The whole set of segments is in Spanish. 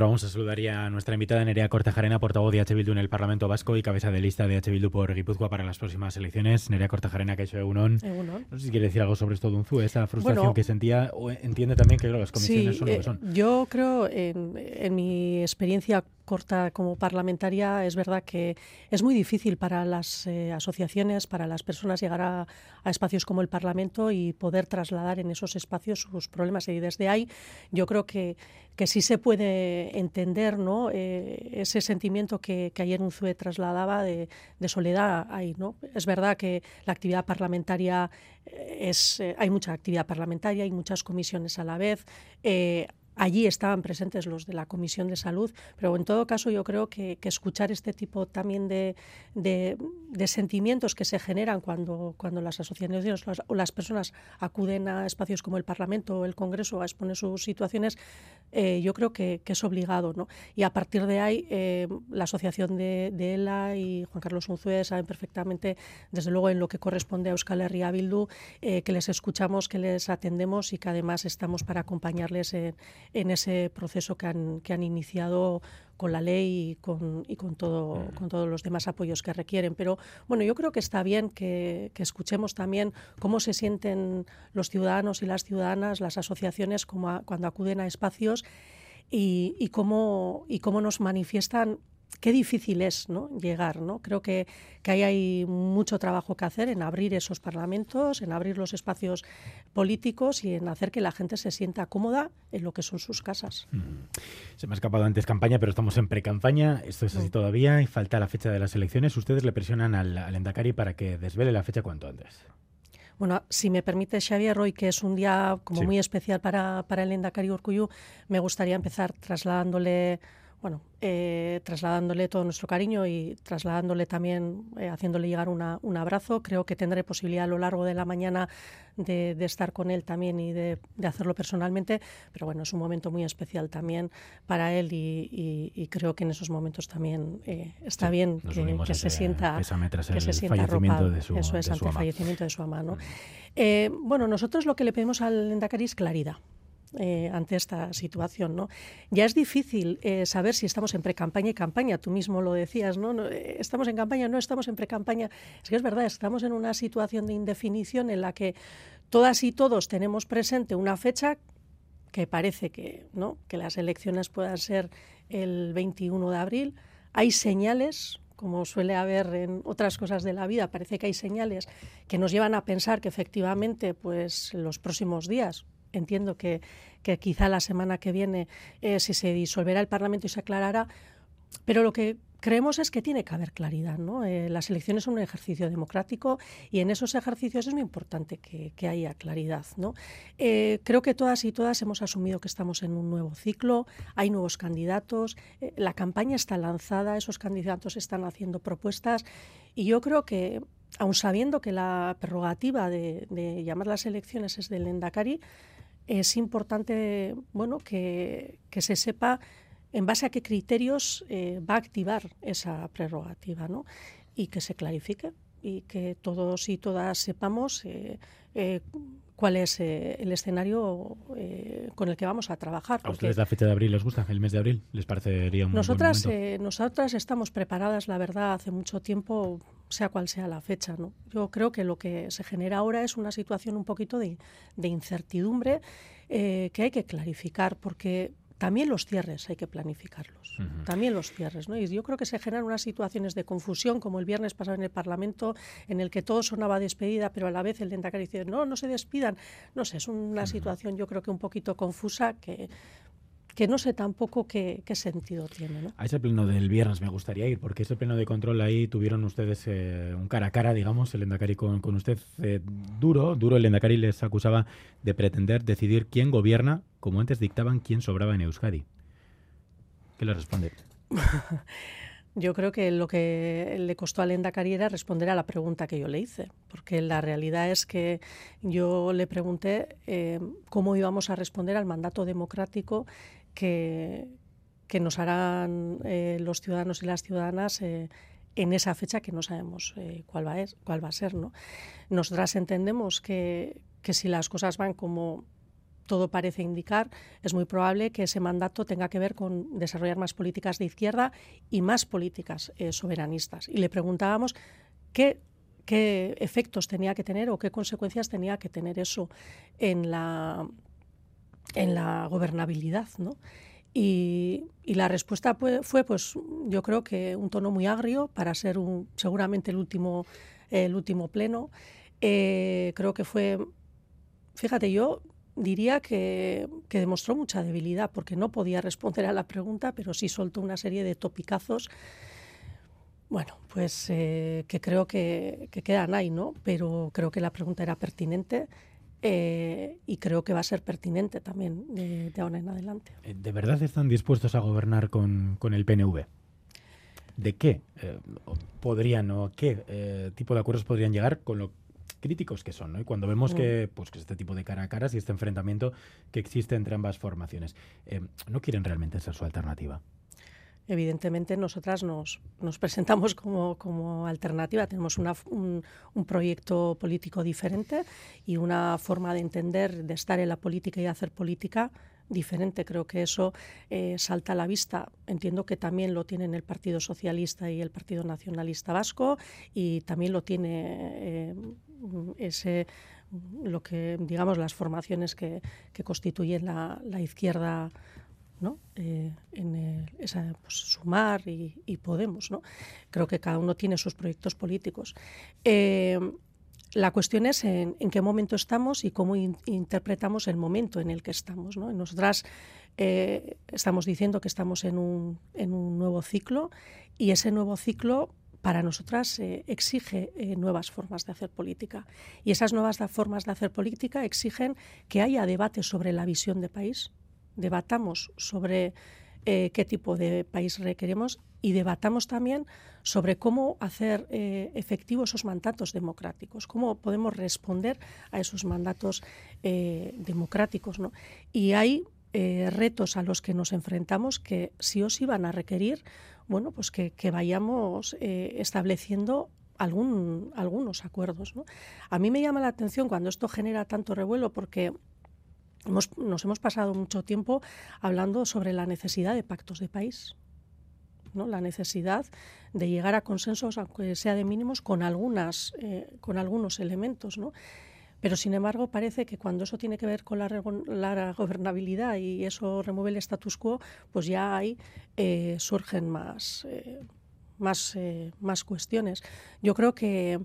Vamos a saludar ya a nuestra invitada Nerea Cortajarena, portavoz de H. Bildu en el Parlamento Vasco y cabeza de lista de H. Bildu por Guipúzcoa para las próximas elecciones. Nerea Cortajarena, que ha hecho Egunon. No sé si quiere decir algo sobre esto de Unzu, esa frustración que sentía, o entiende también que las comisiones son lo que eh, son. Yo creo, en, en mi experiencia corta como parlamentaria, es verdad que es muy difícil para las eh, asociaciones, para las personas llegar a, espacios como el Parlamento y poder trasladar en esos espacios sus problemas. Y desde ahí yo creo que, que sí se puede entender ¿no? Eh, ese sentimiento que, que ayer Unzue trasladaba de, soledad ahí. ¿no? Es verdad que la actividad parlamentaria eh, es, hay mucha actividad parlamentaria, hay muchas comisiones a la vez. Allí estaban presentes los de la Comisión de Salud, pero en todo caso yo creo que, escuchar este tipo también de, sentimientos que se generan cuando, cuando las asociaciones o las personas acuden a espacios como el Parlamento o el Congreso a exponer sus situaciones, eh, yo creo que, es obligado. ¿no? Y a partir de ahí, eh, la asociación de, ELA y Juan Carlos Unzué saben perfectamente, desde luego en lo que corresponde a Euskal Herria Bildu, eh, que les escuchamos, que les atendemos y que además estamos para acompañarles en en ese proceso que han, que han iniciado con la ley y con, y con, todo, con todos los demás apoyos que requieren. Pero bueno, yo creo que está bien que, escuchemos también cómo se sienten los ciudadanos y las ciudadanas, las asociaciones, como cuando acuden a espacios y, y, cómo, y cómo nos manifiestan qué difícil es ¿no? llegar. ¿no? Creo que, que ahí hay mucho trabajo que hacer en abrir esos parlamentos, en abrir los espacios políticos y en hacer que la gente se sienta cómoda en lo que son sus casas. Mm. Se me ha escapado antes campaña, pero estamos en pre-campaña. Esto es así mm. todavía y falta la fecha de las elecciones. Ustedes le presionan al, al Endacari para que desvele la fecha cuanto antes. Bueno, si me permite, Xavier, hoy que es un día como muy especial para, para el Endacari Urcuyu, me gustaría empezar trasladándole bueno, eh, trasladándole todo nuestro cariño y trasladándole también, eh, haciéndole llegar un abrazo. Creo que tendré posibilidad a lo largo de la mañana de, estar con él también y de, hacerlo personalmente, pero bueno, es un momento muy especial también para él y, creo que en esos momentos también eh, está bien que, se sienta, que se sienta arropado. De su, Eso es, ante el fallecimiento de su mamá. ¿no? bueno, nosotros lo que le pedimos al Endacari es claridad. Eh, ante esta situación. ¿no? Ya es difícil eh, saber si estamos en pre-campaña y campaña, tú mismo lo decías, ¿no? Eh, estamos en campaña, no estamos en pre-campaña. Es que es verdad, estamos en una situación de indefinición en la que todas y todos tenemos presente una fecha que parece que, ¿no? que las elecciones puedan ser el 21 de abril. Hay señales, como suele haber en otras cosas de la vida, parece que hay señales que nos llevan a pensar que efectivamente pues los próximos días entiendo que, que quizá la semana que viene, eh, si se disolverá el Parlamento y se aclarará, pero lo que creemos es que tiene que haber claridad. ¿no? Eh, las elecciones son un ejercicio democrático y en esos ejercicios es muy importante que, que haya claridad. ¿no? Eh, creo que todas y todas hemos asumido que estamos en un nuevo ciclo, hay nuevos candidatos, la campaña está lanzada, esos candidatos están haciendo propuestas y yo creo que, aun sabiendo que la prerrogativa de, de llamar las elecciones es del Endacari, es importante bueno, que, se sepa en base a qué criterios eh, va a activar esa prerrogativa ¿no? y que se clarifique y que todos y todas sepamos eh, eh, cuál es el escenario con el que vamos a trabajar. ¿A ustedes la fecha de abril les gusta? ¿El mes de abril les parecería un nosotras, buen nosotras estamos preparadas, la verdad, hace mucho tiempo sea cual sea la fecha. ¿no? Yo creo que lo que se genera ahora es una situación un poquito de, incertidumbre eh, que hay que clarificar, porque también los cierres hay que planificarlos, también los cierres. ¿no? Y yo creo que se generan unas situaciones de confusión, como el viernes pasado en el Parlamento, en el que todo sonaba despedida, pero a la vez el Dentacari dice, no, no se despidan. No sé, es una situación yo creo que un poquito confusa que que no sé tampoco qué, sentido tiene. ¿no? A ese pleno del viernes me gustaría ir, porque ese pleno de control ahí tuvieron ustedes eh, un cara a cara, digamos, el Endacari con, con usted eh, duro, duro el Endacari les acusaba de pretender decidir quién gobierna, como antes dictaban quién sobraba en Euskadi. ¿Qué le responde? Yo creo que lo que le costó a Endacari era responder a la pregunta que yo le hice, porque la realidad es que yo le pregunté eh, cómo íbamos a responder al mandato democrático que, que nos harán eh, los ciudadanos y las ciudadanas eh, en esa fecha que no sabemos cuál, va a, cuál va a ser. ¿no? Nosotras entendemos que, que si las cosas van como todo parece indicar, es muy probable que ese mandato tenga que ver con desarrollar más políticas de izquierda y más políticas eh, soberanistas. Y le preguntábamos qué, qué efectos tenía que tener o qué consecuencias tenía que tener eso en la, en la gobernabilidad. ¿no? Y, la respuesta fue, fue, pues, yo creo que un tono muy agrio para ser un, seguramente el último, el último pleno. Eh, creo que fue, fíjate, yo diría que, demostró mucha debilidad porque no podía responder a la pregunta, pero sí soltó una serie de topicazos. Bueno, pues eh, que creo que, que, quedan ahí, ¿no? Pero creo que la pregunta era pertinente eh, y creo que va a ser pertinente también de, ahora en adelante. Eh, ¿De verdad están dispuestos a gobernar con, el PNV? ¿De qué podrían o qué tipo de acuerdos podrían llegar con lo críticos que son, ¿no? Y cuando vemos que, pues, que este tipo de cara a caras y este enfrentamiento que existe entre ambas formaciones, eh, ¿no quieren realmente ser su alternativa? evidentemente nosotras nos, nos presentamos como, como, alternativa. Tenemos una, un, un, proyecto político diferente y una forma de entender, de estar en la política y hacer política diferente. Creo que eso eh, salta a la vista. Entiendo que también lo tienen el Partido Socialista y el Partido Nacionalista Vasco y también lo tiene eh, ese lo que digamos las formaciones que, que constituyen la, la izquierda ¿no? Eh, en esa, pues, Sumar y, Podemos. ¿no? Creo que cada uno tiene sus proyectos políticos. La cuestión es en, qué momento estamos y cómo interpretamos el momento en el que estamos. ¿no? Nosotras eh, estamos diciendo que estamos en un, en un, nuevo ciclo y ese nuevo ciclo para nosotras eh, exige eh, nuevas formas de hacer política. Y esas nuevas formas de hacer política exigen que haya debate sobre la visión de país, debatamos sobre qué tipo de país requerimos y debatamos también sobre cómo hacer eh, efectivos esos mandatos democráticos, cómo podemos responder a esos mandatos eh, democráticos. Y hay eh, retos a los que nos enfrentamos que sí o sí van a requerir bueno, pues que, vayamos estableciendo algún, algunos acuerdos. ¿no? A mí me llama la atención cuando esto genera tanto revuelo porque nos hemos pasado mucho tiempo hablando sobre la necesidad de pactos de país la necesidad de llegar a consensos, aunque sea de mínimos, con, algunas, eh, con algunos elementos. ¿no? Pero, sin embargo, parece que cuando eso tiene que ver con la, gobernabilidad y eso remueve el status quo, pues ya ahí eh, surgen más, eh, más, más cuestiones. Yo creo que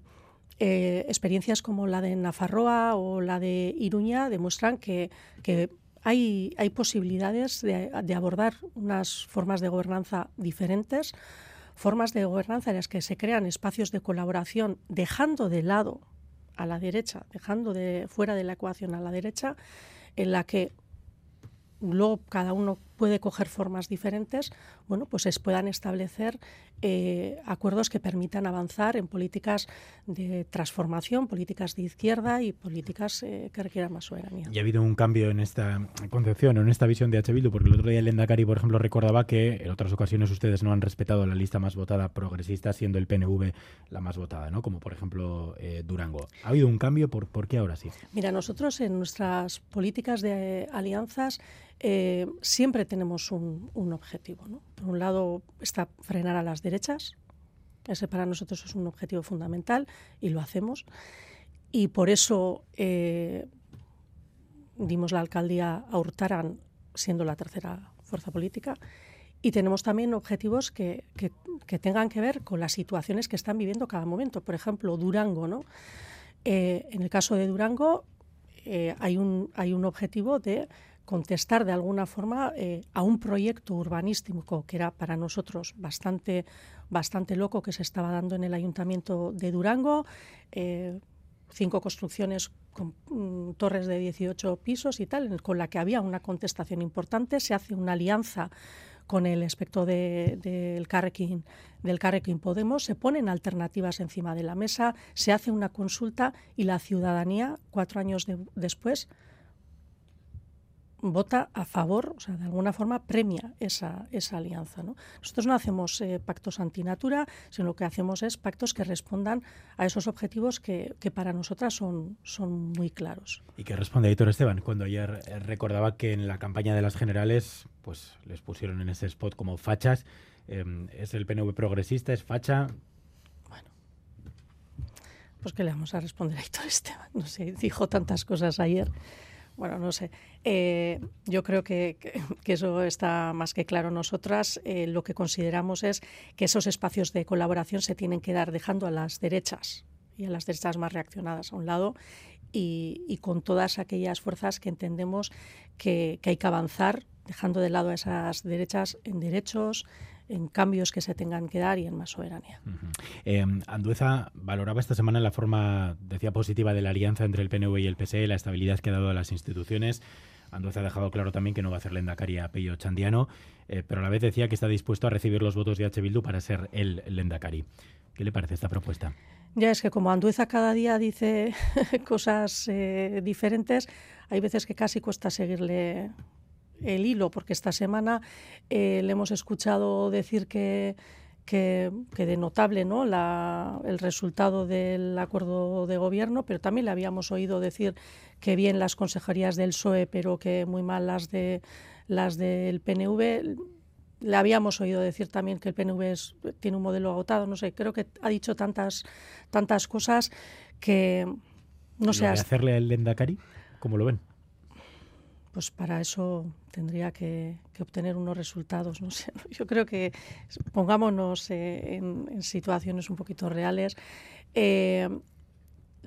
experiencias como la de Nafarroa o la de Iruña demuestran que, que hay, posibilidades de, abordar unas formas de gobernanza diferentes, formas de gobernanza en las que se crean espacios de colaboración, dejando de lado a la derecha, dejando de fuera de la ecuación a la derecha, en la que luego cada uno puede coger formas diferentes, bueno, pues se puedan establecer eh, acuerdos que permitan avanzar en políticas de transformación, políticas de izquierda y políticas eh, que requieran más soberanía. Y ha habido un cambio en esta concepción, en esta visión de H. Bildu, porque el otro día el Endacari, por ejemplo, recordaba que en otras ocasiones ustedes no han respetado la lista más votada progresista, siendo el PNV la más votada, ¿no? Como por ejemplo eh, Durango. ¿Ha habido un cambio? ¿Por, ¿Por qué ahora sí? Mira, nosotros en nuestras políticas de alianzas siempre tenemos un, objetivo. Por un lado está frenar a las derechas, ese para nosotros es un objetivo fundamental y lo hacemos. Y por eso eh, dimos la alcaldía a Hurtaran siendo la tercera fuerza política. Y tenemos también objetivos que, tengan que ver con las situaciones que están viviendo cada momento. Por ejemplo, Durango. ¿no? Eh, en el caso de Durango eh, hay, un, hay un objetivo de contestar de alguna forma eh, a un proyecto urbanístico que era para nosotros bastante, bastante loco que se estaba dando en el Ayuntamiento de Durango. Eh, cinco construcciones con mm, torres de 18 pisos y tal, con la que había una contestación importante. Se hace una alianza con el aspecto del de, Carrequín, del Carrequín Podemos, se ponen alternativas encima de la mesa, se hace una consulta y la ciudadanía, cuatro años después, vota a favor, o sea, de alguna forma premia esa, esa alianza. ¿no? Nosotros no hacemos eh, pactos antinatura, sino lo que hacemos es pactos que respondan a esos objetivos que, que, para nosotras son, son muy claros. ¿Y qué responde Héctor Esteban cuando ayer eh, recordaba que en la campaña de las generales pues les pusieron en ese spot como fachas? Eh, ¿Es el PNV progresista? ¿Es facha? Bueno, pues que le vamos a responder a Héctor Esteban. No sé, dijo tantas cosas ayer bueno, no sé. Eh, yo creo que, eso está más que claro. Nosotras eh, lo que consideramos es que esos espacios de colaboración se tienen que dar dejando a las derechas y a las derechas más reaccionadas a un lado y, con todas aquellas fuerzas que entendemos que, que hay que avanzar, dejando de lado esas derechas en derechos, en cambios que se tengan que dar y en más soberanía. Em, Andueza valoraba esta semana la forma, decía, positiva de la alianza entre el PNV y el PSE, la estabilidad que ha dado a las instituciones. Andueza ha dejado claro también que no va a hacer Lendakari a Pello Chandiano, eh, pero a la vez decía que está dispuesto a recibir los votos de H. Bildu para ser el Lendakari. ¿Qué le parece esta propuesta? Ya es que como Andueza cada día dice cosas eh, diferentes, hay veces que casi cuesta seguirle el hilo, porque esta semana eh, le hemos escuchado decir que, que, de notable ¿no? El resultado del acuerdo de gobierno, pero también le habíamos oído decir que bien las consejerías del PSOE, pero que muy mal las, de, las del PNV. Le habíamos oído decir también que el PNV tiene un modelo agotado, no sé, creo que ha dicho tantas, tantas cosas que no sé. hacerle el Lendakari? ¿Cómo lo ven? pues para eso tendría que, obtener unos resultados. No sé. Yo creo que pongámonos eh, en, situaciones un poquito reales. Eh,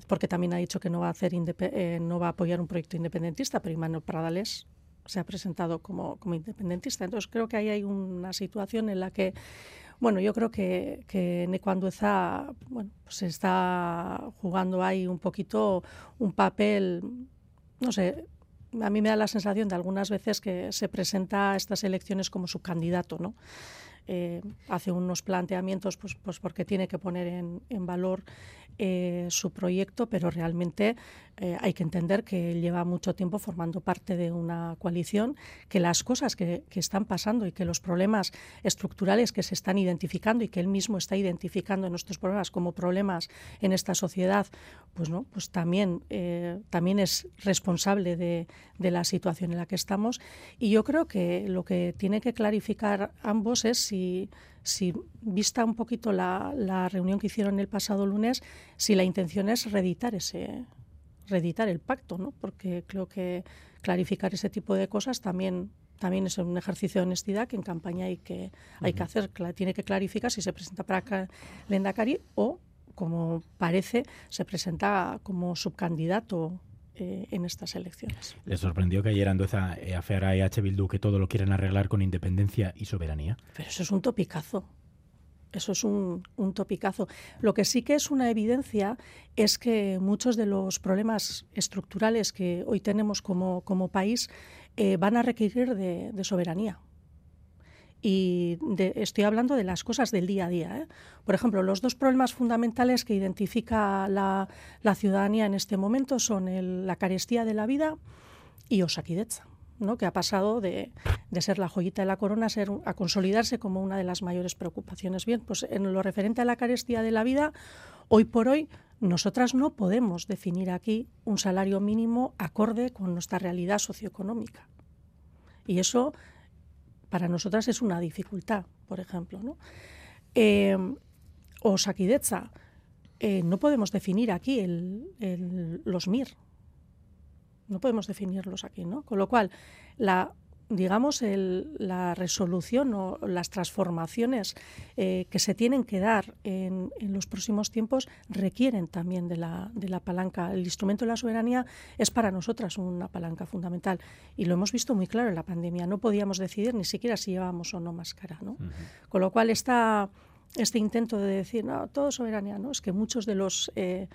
porque también ha dicho que no va a hacer eh, no va a apoyar un proyecto independentista, pero Immanuel Pradales se ha presentado como, como, independentista. Entonces creo que ahí hay una situación en la que, bueno, yo creo que, que Necuandueza bueno, pues está jugando ahí un poquito un papel, no sé, a mí me da la sensación de algunas veces que se presenta a estas elecciones como su candidato, ¿no? Eh, hace unos planteamientos pues, pues porque tiene que poner en, valor eh, su proyecto, pero realmente eh, hay que entender que lleva mucho tiempo formando parte de una coalición, que las cosas que, están pasando y que los problemas estructurales que se están identificando y que él mismo está identificando en nuestros problemas como problemas en esta sociedad, pues no, pues también, también es responsable de, de la situación en la que estamos. Y yo creo que lo que tiene que clarificar ambos es si si vista un poquito la, la, reunión que hicieron el pasado lunes, si la intención es reeditar ese reeditar el pacto, ¿no? Porque creo que clarificar ese tipo de cosas también también es un ejercicio de honestidad que en campaña hay que hay que hacer, tiene que clarificar si se presenta para Lendakari o como parece se presenta como subcandidato eh, en estas elecciones. ¿Le sorprendió que ayer Andueza eh, afeara a EH Bildu que todo lo quieren arreglar con independencia y soberanía? Pero eso es un topicazo. Eso es un, topicazo. Lo que sí que es una evidencia es que muchos de los problemas estructurales que hoy tenemos como, como país eh, van a requerir de soberanía. Y estoy hablando de las cosas del día a día. ¿eh? Por ejemplo, los dos problemas fundamentales que identifica la, ciudadanía en este momento son la carestía de la vida y Osakidetza. ¿no? que ha pasado de, ser la joyita de la corona a, a consolidarse como una de las mayores preocupaciones. Bien, pues en lo referente a la carestía de la vida, hoy por hoy nosotras no podemos definir aquí un salario mínimo acorde con nuestra realidad socioeconómica. Y eso para nosotras es una dificultad, por ejemplo. ¿no? Eh, o Sakidetza, eh, no podemos definir aquí los MIR, no podemos definirlos aquí, ¿no? Con lo cual, la digamos, la resolución o las transformaciones eh, que se tienen que dar en, los próximos tiempos requieren también de la, de la palanca. El instrumento de la soberanía es para nosotras una palanca fundamental y lo hemos visto muy claro en la pandemia. No podíamos decidir ni siquiera si llevábamos o no máscara. ¿no? Con lo cual, esta, este intento de decir, no, todo soberanía, ¿no? es que muchos de los... Eh,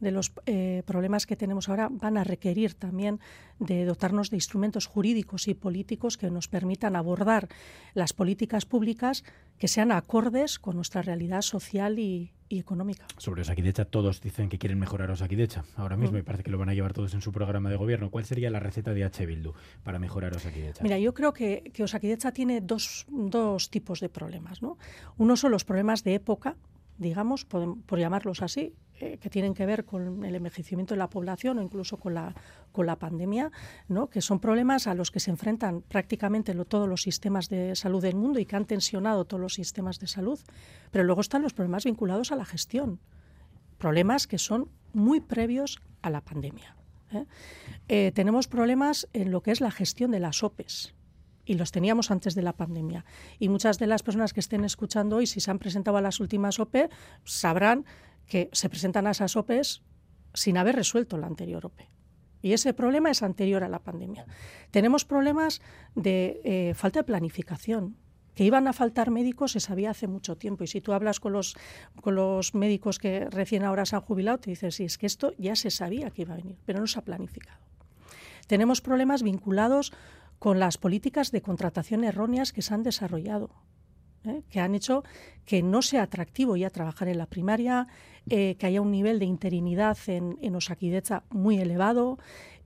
de los eh, problemas que tenemos ahora van a requerir también de dotarnos de instrumentos jurídicos y políticos que nos permitan abordar las políticas públicas que sean acordes con nuestra realidad social y, económica. Sobre Osakidecha, todos dicen que quieren mejorar Osakidecha ahora mismo mm. y parece que lo van a llevar todos en su programa de gobierno. ¿Cuál sería la receta de H. Bildu para mejorar Osakidecha? Mira, yo creo que, que Osakidecha tiene dos, dos tipos de problemas. ¿no? Uno son los problemas de época, digamos, por, llamarlos así, eh, que tienen que ver con el envejecimiento de la población o incluso con la, con la pandemia, ¿no? que son problemas a los que se enfrentan prácticamente todos los sistemas de salud del mundo y que han tensionado todos los sistemas de salud. Pero luego están los problemas vinculados a la gestión, problemas que son muy previos a la pandemia. ¿eh? Eh, tenemos problemas en lo que es la gestión de las OPEs y los teníamos antes de la pandemia. Y muchas de las personas que estén escuchando hoy, si se han presentado a las últimas OPE, sabrán que se presentan a esas OPEs sin haber resuelto la anterior OPE. Y ese problema es anterior a la pandemia. Tenemos problemas de eh, falta de planificación. Que iban a faltar médicos se sabía hace mucho tiempo. Y si tú hablas con los, con los médicos que recién ahora se han jubilado, te dices, sí, es que esto ya se sabía que iba a venir, pero no se ha planificado. Tenemos problemas vinculados con las políticas de contratación erróneas que se han desarrollado. ¿Eh? que han hecho que no sea atractivo ya trabajar en la primaria, eh, que haya un nivel de interinidad en, en Osakidecha muy elevado,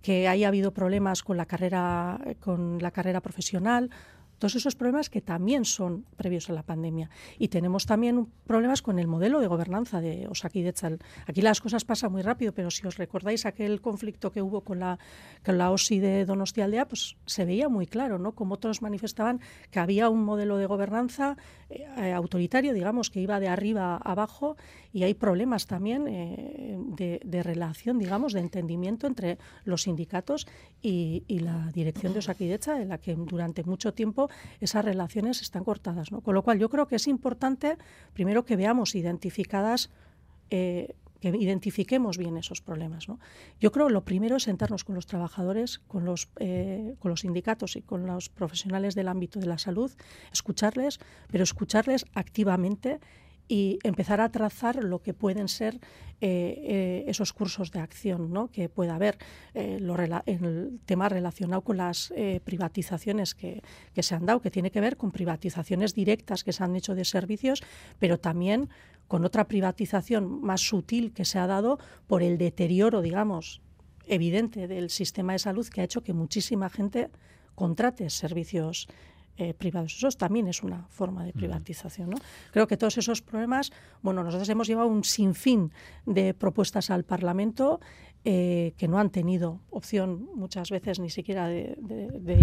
que haya habido problemas con la carrera, con la carrera profesional. Todos esos problemas que también son previos a la pandemia. Y tenemos también problemas con el modelo de gobernanza de Osakidecha. Aquí las cosas pasan muy rápido, pero si os recordáis aquel conflicto que hubo con la, con la OSI de Donostialdea, pues se veía muy claro, ¿no? Como todos manifestaban que había un modelo de gobernanza eh, autoritario, digamos, que iba de arriba a abajo y hay problemas también eh, de, relación, digamos, de entendimiento entre los sindicatos y, la dirección de Osakidecha, en la que durante mucho tiempo esas relaciones están cortadas. ¿no? Con lo cual yo creo que es importante, primero, que veamos identificadas eh, que identifiquemos bien esos problemas. ¿no? Yo creo que lo primero es sentarnos con los trabajadores, con los, eh, con los sindicatos y con los profesionales del ámbito de la salud, escucharles, pero escucharles activamente y empezar a trazar lo que pueden ser eh, eh, esos cursos de acción ¿no? que pueda haber eh, el tema relacionado con las privatizaciones que, que, se han dado, que tiene que ver con privatizaciones directas que se han hecho de servicios, pero también con otra privatización más sutil que se ha dado por el deterioro, digamos, evidente del sistema de salud que ha hecho que muchísima gente contrate servicios eh, privados. Eso también es una forma de privatización. ¿no? Creo que todos esos problemas, bueno, nosotros hemos llevado un sinfín de propuestas al Parlamento eh, que no han tenido opción muchas veces ni siquiera de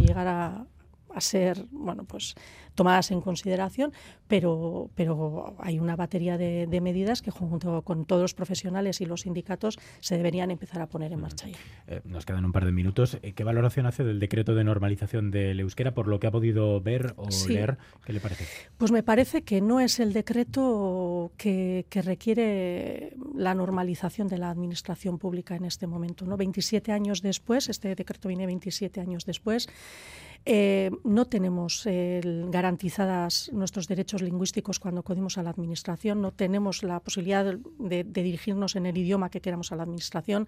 llegar a, a ser bueno pues tomadas en consideración pero pero hay una batería de, medidas que junto con todos los profesionales y los sindicatos se deberían empezar a poner en marcha ya. Eh, nos quedan un par de minutos. Eh, qué valoración hace del decreto de normalización del euskera por lo que ha podido ver o leer qué le parece pues me parece que no es el decreto que, que requiere la normalización de la administración pública en este momento no 27 años después este decreto viene 27 años después eh, no tenemos garantizadas nuestros derechos lingüísticos cuando acudimos a la Administración, no tenemos la posibilidad de, dirigirnos en el idioma que queramos a la Administración,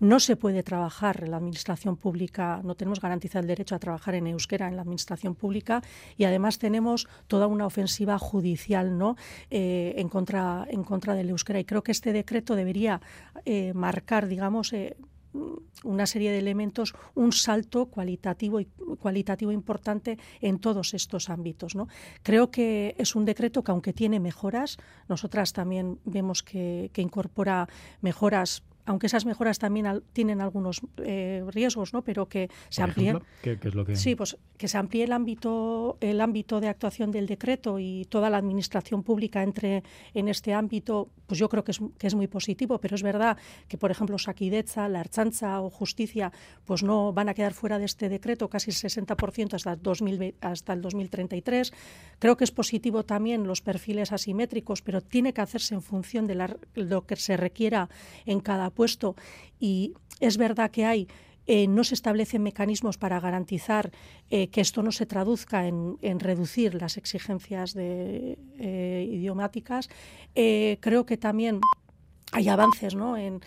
no se puede trabajar en la Administración pública, no tenemos garantizado el derecho a trabajar en euskera en la Administración pública y además tenemos toda una ofensiva judicial ¿no? Eh, en, contra, en contra del euskera y creo que este decreto debería eh, marcar, digamos, una serie de elementos, un salto cualitativo y cualitativo importante en todos estos ámbitos. ¿no? Creo que es un decreto que aunque tiene mejoras, nosotras también vemos que, que incorpora mejoras aunque esas mejoras también tienen algunos eh, riesgos, ¿no? pero que se amplíen. ¿Qué, es lo que... Sí, pues que se amplíe el ámbito, el ámbito de actuación del decreto y toda la administración pública entre en este ámbito, pues yo creo que es, que es muy positivo, pero es verdad que, por ejemplo, Saquidecha, la Archancha o Justicia, pues no van a quedar fuera de este decreto casi el 60% hasta, 2000, hasta el 2033. Creo que es positivo también los perfiles asimétricos, pero tiene que hacerse en función de lo que se requiera en cada y es verdad que hay eh, no se establecen mecanismos para garantizar eh, que esto no se traduzca en, reducir las exigencias de, eh, idiomáticas. creo que también hay avances ¿no? en,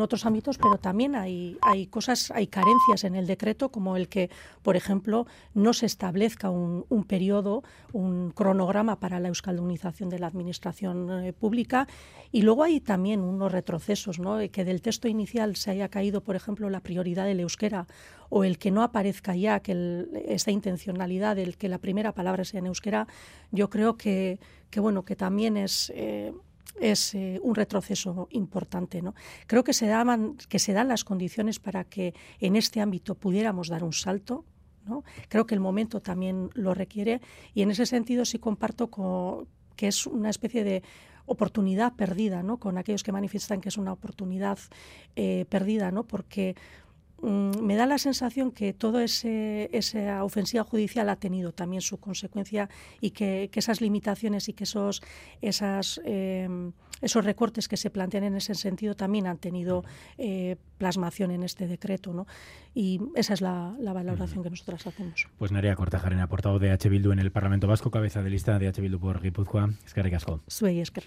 otros ámbitos, pero también hay, hay cosas, hay carencias en el decreto, como el que, por ejemplo, no se establezca un, periodo, un cronograma para la euskaldunización de la administración eh, pública. Y luego hay también unos retrocesos, ¿no? que del texto inicial se haya caído, por ejemplo, la prioridad del euskera o el que no aparezca ya que esta intencionalidad del que la primera palabra sea en euskera, yo creo que, que bueno, que también es... Eh, es eh, un retroceso importante. ¿no? Creo que se, que se dan las condiciones para que en este ámbito pudiéramos dar un salto. ¿no? Creo que el momento también lo requiere y en ese sentido sí comparto con, que es una especie de oportunidad perdida, ¿no? con aquellos que manifiestan que es una oportunidad eh, perdida, ¿no? porque me da la sensación que toda esa ofensiva judicial ha tenido también su consecuencia y que, esas limitaciones y que esos, esas, em, esos recortes que se plantean en ese sentido también han tenido eh, plasmación en este decreto. ¿no? Y esa es la, valoración que nosotras hacemos. Pues Nerea Cortajarena, portavoz de H. Bildu en el Parlamento Vasco, cabeza de lista de H. Bildu por Guipúzcoa. Es que Suey, es que